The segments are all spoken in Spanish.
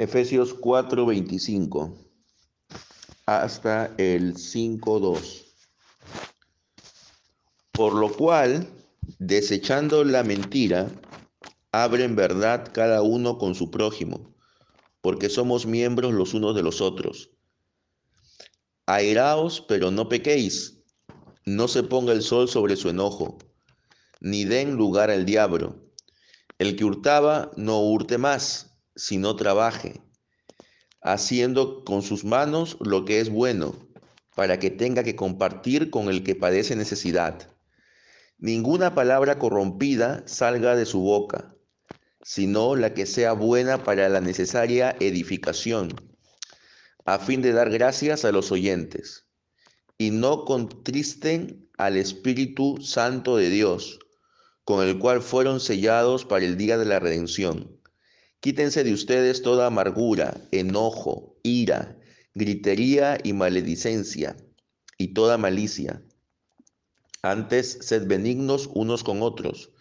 Efesios 4:25 hasta el 5:2. Por lo cual, desechando la mentira, abren verdad cada uno con su prójimo, porque somos miembros los unos de los otros. Airaos, pero no pequéis, no se ponga el sol sobre su enojo, ni den lugar al diablo. El que hurtaba, no hurte más sino trabaje, haciendo con sus manos lo que es bueno, para que tenga que compartir con el que padece necesidad. Ninguna palabra corrompida salga de su boca, sino la que sea buena para la necesaria edificación, a fin de dar gracias a los oyentes, y no contristen al Espíritu Santo de Dios, con el cual fueron sellados para el día de la redención. Quítense de ustedes toda amargura, enojo, ira, gritería y maledicencia, y toda malicia. Antes, sed benignos unos con otros,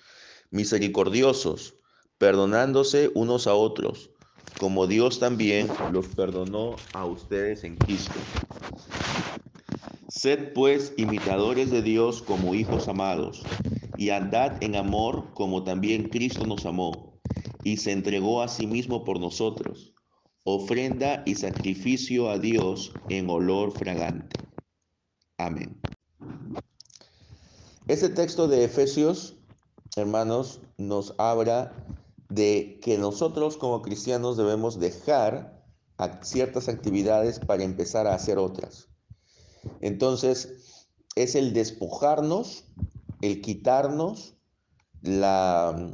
misericordiosos, perdonándose unos a otros, como Dios también los perdonó a ustedes en Cristo. Sed pues imitadores de Dios como hijos amados, y andad en amor como también Cristo nos amó y se entregó a sí mismo por nosotros, ofrenda y sacrificio a Dios en olor fragante. Amén. Este texto de Efesios, hermanos, nos habla de que nosotros como cristianos debemos dejar ciertas actividades para empezar a hacer otras. Entonces, es el despojarnos, el quitarnos la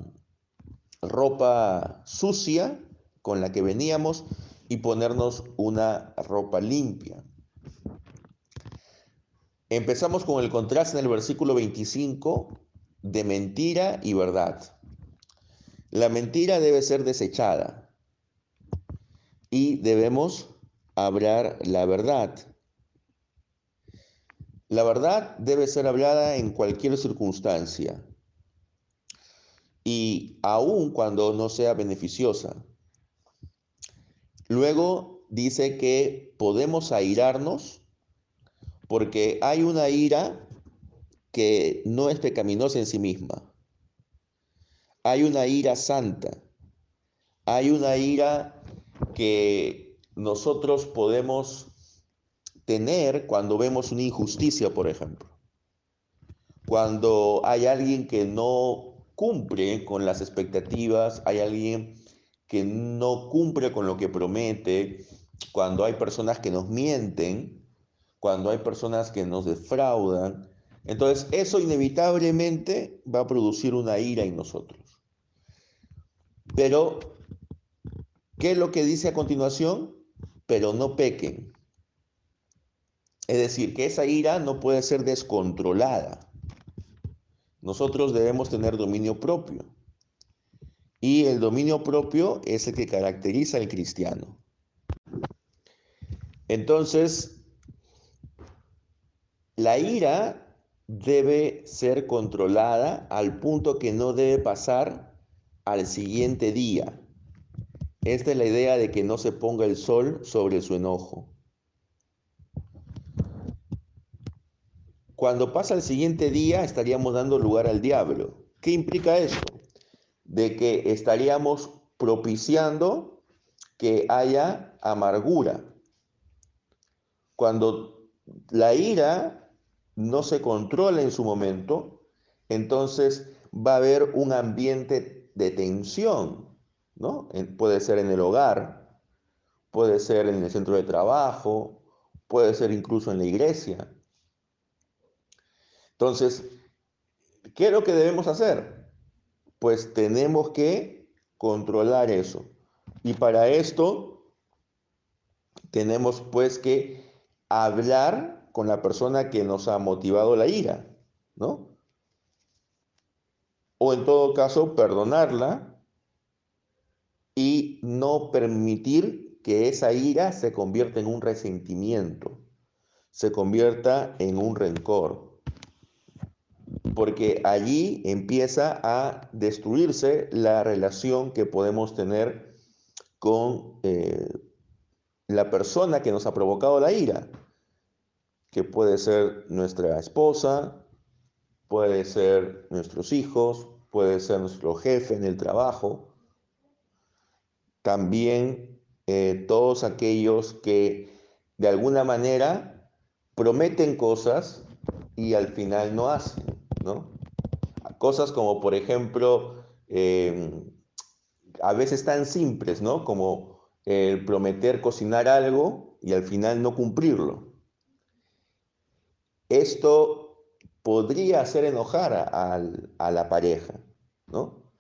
ropa sucia con la que veníamos y ponernos una ropa limpia. Empezamos con el contraste en el versículo 25 de mentira y verdad. La mentira debe ser desechada y debemos hablar la verdad. La verdad debe ser hablada en cualquier circunstancia, y aun cuando no sea beneficiosa. Luego dice que podemos airarnos porque hay una ira que no es pecaminosa en sí misma. Hay una ira santa. Hay una ira que nosotros podemos tener cuando vemos una injusticia, por ejemplo. Cuando hay alguien que no cumple con las expectativas, hay alguien que no cumple con lo que promete, cuando hay personas que nos mienten, cuando hay personas que nos defraudan. Entonces eso inevitablemente va a producir una ira en nosotros. Pero, ¿qué es lo que dice a continuación? Pero no pequen. Es decir, que esa ira no puede ser descontrolada. Nosotros debemos tener dominio propio. Y el dominio propio es el que caracteriza al cristiano. Entonces, la ira debe ser controlada al punto que no debe pasar al siguiente día. Esta es la idea de que no se ponga el sol sobre su enojo. Cuando pasa el siguiente día estaríamos dando lugar al diablo. ¿Qué implica esto? De que estaríamos propiciando que haya amargura. Cuando la ira no se controla en su momento, entonces va a haber un ambiente de tensión, ¿no? Puede ser en el hogar, puede ser en el centro de trabajo, puede ser incluso en la iglesia. Entonces, ¿qué es lo que debemos hacer? Pues tenemos que controlar eso. Y para esto tenemos pues que hablar con la persona que nos ha motivado la ira, ¿no? O en todo caso, perdonarla y no permitir que esa ira se convierta en un resentimiento, se convierta en un rencor porque allí empieza a destruirse la relación que podemos tener con eh, la persona que nos ha provocado la ira, que puede ser nuestra esposa, puede ser nuestros hijos, puede ser nuestro jefe en el trabajo, también eh, todos aquellos que de alguna manera prometen cosas y al final no hacen, ¿no? Cosas como, por ejemplo, em, a veces tan simples, ¿no? Como el prometer cocinar algo y al final no cumplirlo. Esto podría hacer enojar a, a la pareja, ¿no?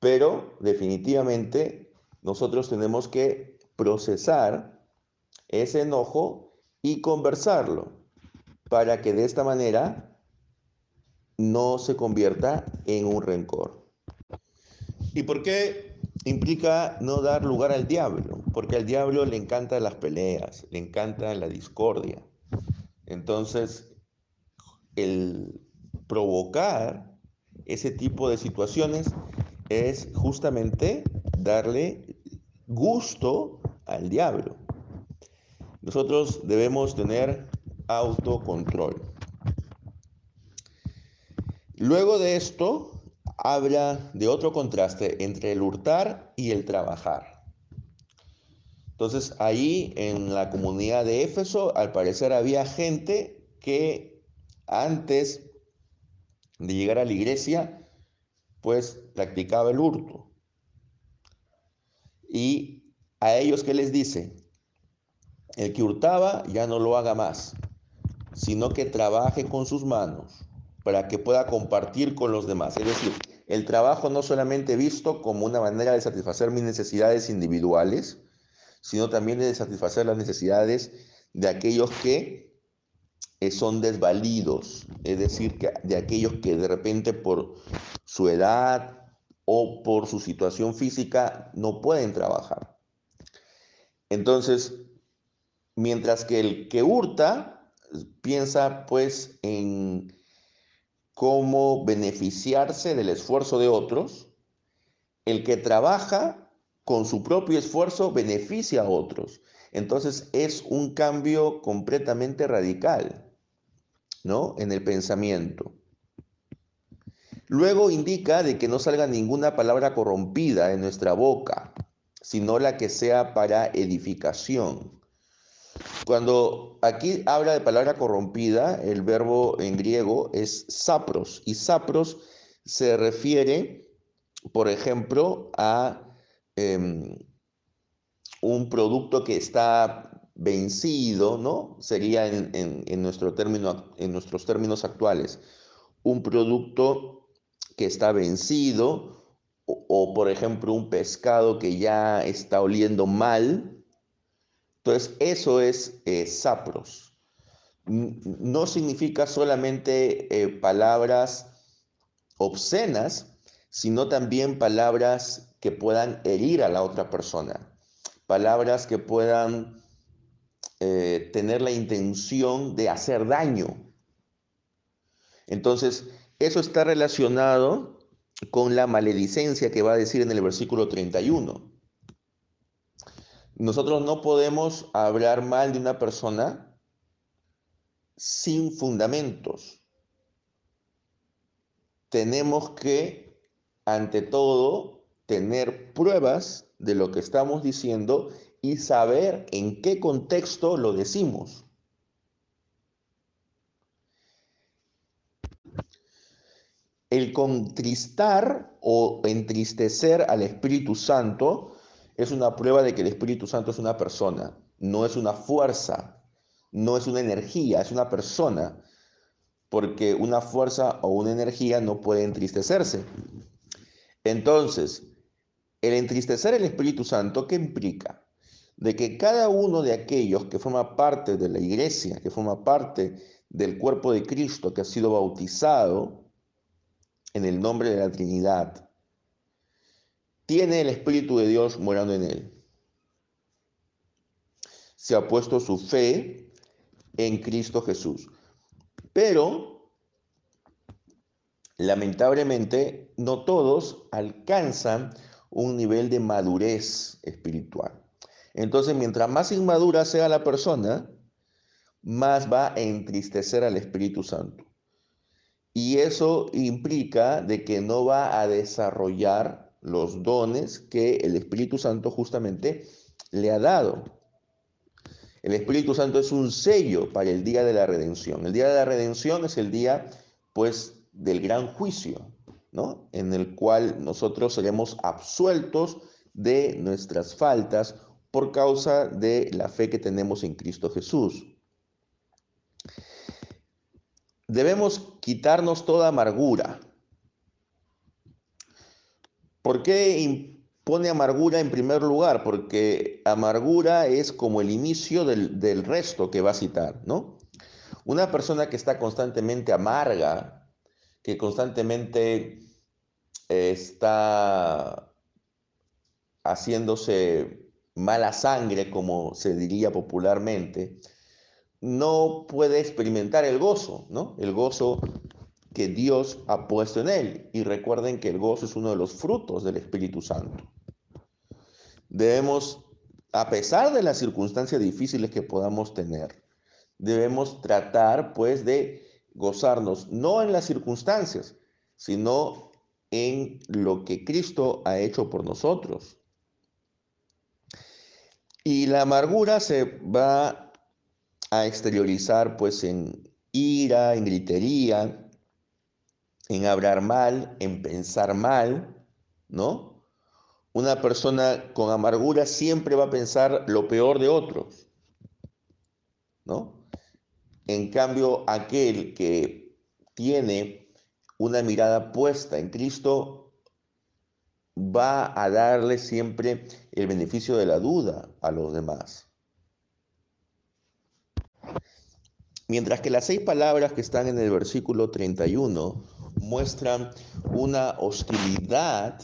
Pero definitivamente nosotros tenemos que procesar ese enojo y conversarlo para que de esta manera no se convierta en un rencor. ¿Y por qué implica no dar lugar al diablo? Porque al diablo le encantan las peleas, le encanta la discordia. Entonces, el provocar ese tipo de situaciones es justamente darle gusto al diablo. Nosotros debemos tener autocontrol. Luego de esto, habla de otro contraste entre el hurtar y el trabajar. Entonces, ahí en la comunidad de Éfeso, al parecer había gente que antes de llegar a la iglesia, pues practicaba el hurto. Y a ellos, ¿qué les dice? El que hurtaba ya no lo haga más, sino que trabaje con sus manos para que pueda compartir con los demás. Es decir, el trabajo no solamente visto como una manera de satisfacer mis necesidades individuales, sino también de satisfacer las necesidades de aquellos que eh, son desvalidos, es decir, de aquellos que de repente por su edad o por su situación física no pueden trabajar. Entonces, mientras que el que hurta piensa pues en cómo beneficiarse del esfuerzo de otros, el que trabaja con su propio esfuerzo beneficia a otros. Entonces es un cambio completamente radical, ¿no? En el pensamiento. Luego indica de que no salga ninguna palabra corrompida en nuestra boca, sino la que sea para edificación. Cuando aquí habla de palabra corrompida, el verbo en griego es sapros, y sapros se refiere, por ejemplo, a em, un producto que está vencido, ¿no? Sería en, nuestro término, en nuestros términos actuales, un producto que está vencido o, por ejemplo, un pescado que ya está oliendo mal. Entonces, eso es eh, sapros. No significa solamente eh, palabras obscenas, sino también palabras que puedan herir a la otra persona, palabras que puedan eh, tener la intención de hacer daño. Entonces, eso está relacionado con la maledicencia que va a decir en el versículo 31. Nosotros no podemos hablar mal de una persona sin fundamentos. Tenemos que, ante todo, tener pruebas de lo que estamos diciendo y saber en qué contexto lo decimos. El contristar o entristecer al Espíritu Santo es una prueba de que el Espíritu Santo es una persona, no es una fuerza, no es una energía, es una persona, porque una fuerza o una energía no puede entristecerse. Entonces, el entristecer el Espíritu Santo, ¿qué implica? De que cada uno de aquellos que forma parte de la iglesia, que forma parte del cuerpo de Cristo, que ha sido bautizado, en el nombre de la Trinidad, tiene el Espíritu de Dios morando en él. Se ha puesto su fe en Cristo Jesús. Pero, lamentablemente, no todos alcanzan un nivel de madurez espiritual. Entonces, mientras más inmadura sea la persona, más va a entristecer al Espíritu Santo. Y eso implica de que no va a desarrollar los dones que el Espíritu Santo justamente le ha dado. El Espíritu Santo es un sello para el día de la redención. El día de la redención es el día, pues, del gran juicio, ¿no? En el cual nosotros seremos absueltos de nuestras faltas por causa de la fe que tenemos en Cristo Jesús. Debemos quitarnos toda amargura. ¿Por qué impone amargura en primer lugar? Porque amargura es como el inicio del, del resto que va a citar, ¿no? Una persona que está constantemente amarga, que constantemente está haciéndose mala sangre, como se diría popularmente, no puede experimentar el gozo, ¿no? El gozo que Dios ha puesto en él. Y recuerden que el gozo es uno de los frutos del Espíritu Santo. Debemos, a pesar de las circunstancias difíciles que podamos tener, debemos tratar pues de gozarnos, no en las circunstancias, sino en lo que Cristo ha hecho por nosotros. Y la amargura se va a exteriorizar pues en ira, en gritería, en hablar mal, en pensar mal, ¿no? Una persona con amargura siempre va a pensar lo peor de otros, ¿no? En cambio, aquel que tiene una mirada puesta en Cristo va a darle siempre el beneficio de la duda a los demás. Mientras que las seis palabras que están en el versículo 31 muestran una hostilidad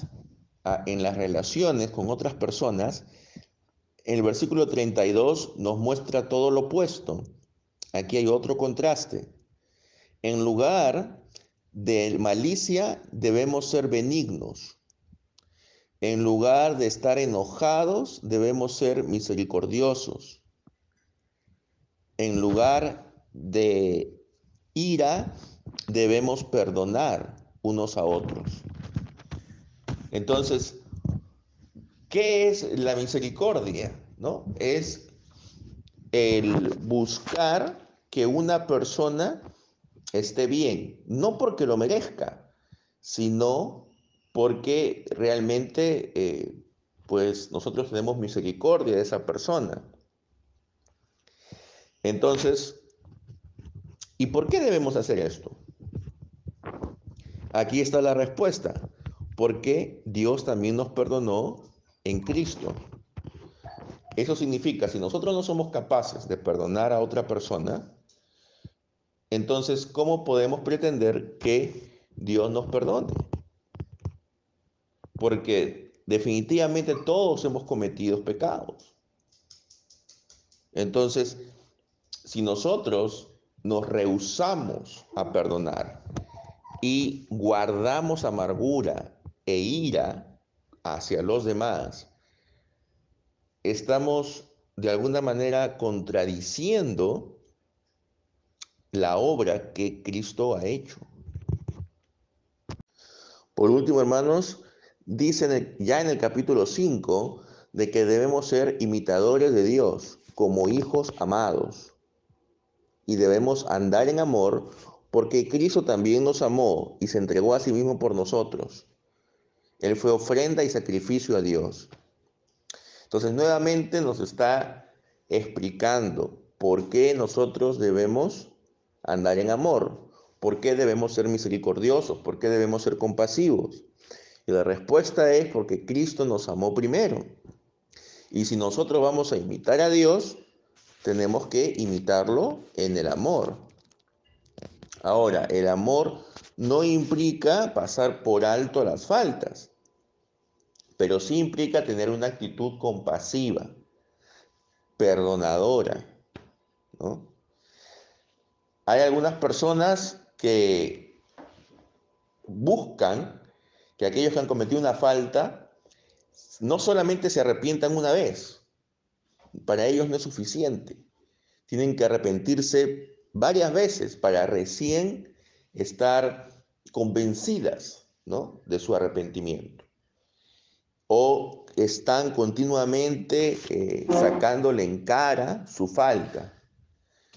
en las relaciones con otras personas, el versículo 32 nos muestra todo lo opuesto. Aquí hay otro contraste. En lugar de malicia debemos ser benignos. En lugar de estar enojados debemos ser misericordiosos. En lugar de ira debemos perdonar unos a otros. Entonces, ¿qué es la misericordia? ¿No? Es el buscar que una persona esté bien, no porque lo merezca, sino porque realmente eh, pues nosotros tenemos misericordia de esa persona. Entonces, ¿y por qué debemos hacer esto? Aquí está la respuesta. Porque Dios también nos perdonó en Cristo. Eso significa, si nosotros no somos capaces de perdonar a otra persona, entonces, ¿cómo podemos pretender que Dios nos perdone? Porque definitivamente todos hemos cometido pecados. Entonces, si nosotros nos rehusamos a perdonar, y guardamos amargura e ira hacia los demás, estamos de alguna manera contradiciendo la obra que Cristo ha hecho. Por último, hermanos, dicen ya en el capítulo 5 de que debemos ser imitadores de Dios como hijos amados y debemos andar en amor porque Cristo también nos amó y se entregó a sí mismo por nosotros. Él fue ofrenda y sacrificio a Dios. Entonces nuevamente nos está explicando por qué nosotros debemos andar en amor, por qué debemos ser misericordiosos, por qué debemos ser compasivos. Y la respuesta es porque Cristo nos amó primero. Y si nosotros vamos a imitar a Dios, tenemos que imitarlo en el amor. Ahora, el amor no implica pasar por alto las faltas, pero sí implica tener una actitud compasiva, perdonadora. Hay algunas personas que buscan que aquellos que han cometido una falta no solamente se arrepientan una vez, para ellos no es suficiente. Tienen que arrepentirse varias veces para recién estar convencidas ¿no? de su arrepentimiento. O están continuamente eh, sacándole en cara su falta.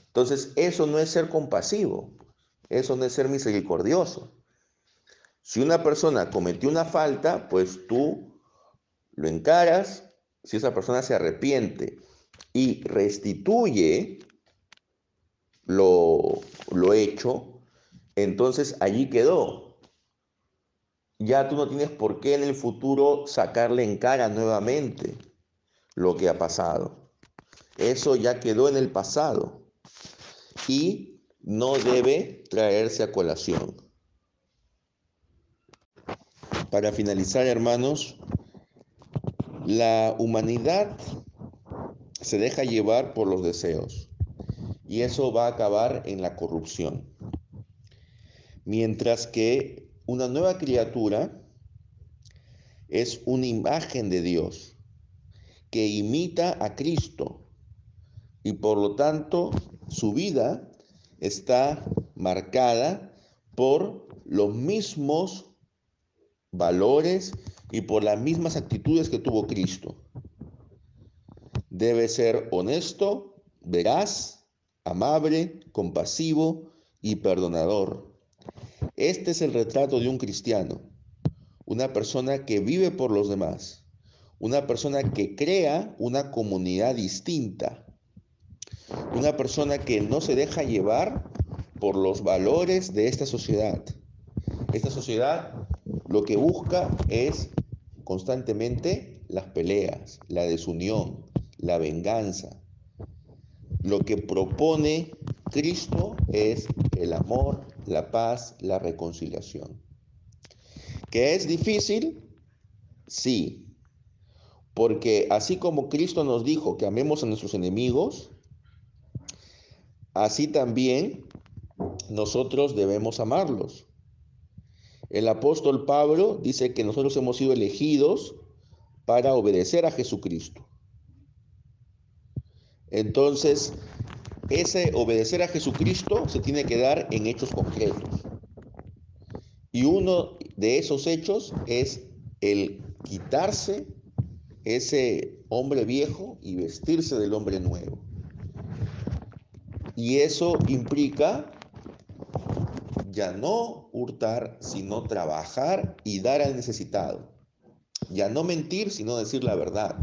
Entonces, eso no es ser compasivo, eso no es ser misericordioso. Si una persona cometió una falta, pues tú lo encaras, si esa persona se arrepiente y restituye lo, lo hecho, entonces allí quedó. Ya tú no tienes por qué en el futuro sacarle en cara nuevamente lo que ha pasado. Eso ya quedó en el pasado y no debe traerse a colación. Para finalizar, hermanos, la humanidad se deja llevar por los deseos y eso va a acabar en la corrupción. Mientras que una nueva criatura es una imagen de Dios que imita a Cristo y por lo tanto su vida está marcada por los mismos valores y por las mismas actitudes que tuvo Cristo. Debe ser honesto, veraz, amable, compasivo y perdonador. Este es el retrato de un cristiano, una persona que vive por los demás, una persona que crea una comunidad distinta, una persona que no se deja llevar por los valores de esta sociedad. Esta sociedad lo que busca es constantemente las peleas, la desunión, la venganza. Lo que propone Cristo es el amor, la paz, la reconciliación. ¿Que es difícil? Sí. Porque así como Cristo nos dijo que amemos a nuestros enemigos, así también nosotros debemos amarlos. El apóstol Pablo dice que nosotros hemos sido elegidos para obedecer a Jesucristo. Entonces, ese obedecer a Jesucristo se tiene que dar en hechos concretos. Y uno de esos hechos es el quitarse ese hombre viejo y vestirse del hombre nuevo. Y eso implica ya no hurtar, sino trabajar y dar al necesitado. Ya no mentir, sino decir la verdad.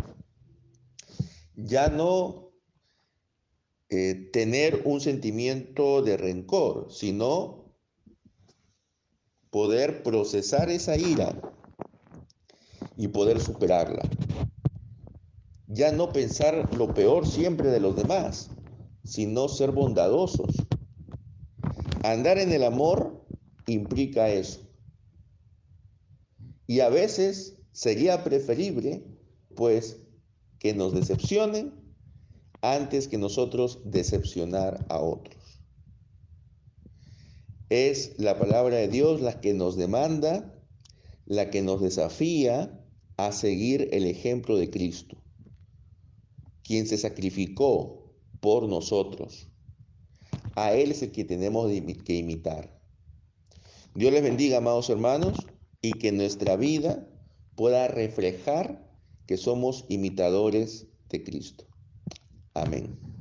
Ya no eh, tener un sentimiento de rencor, sino poder procesar esa ira y poder superarla. Ya no pensar lo peor siempre de los demás, sino ser bondadosos Andar en el amor implica eso. Y a veces sería preferible, pues, que nos decepcionen antes que nosotros decepcionar a otros. Es la palabra de Dios la que nos demanda, la que nos desafía a seguir el ejemplo de Cristo, quien se sacrificó por nosotros a Él es el que tenemos que imitar. Dios les bendiga, amados hermanos, y que nuestra vida pueda reflejar que somos imitadores de Cristo. Amén.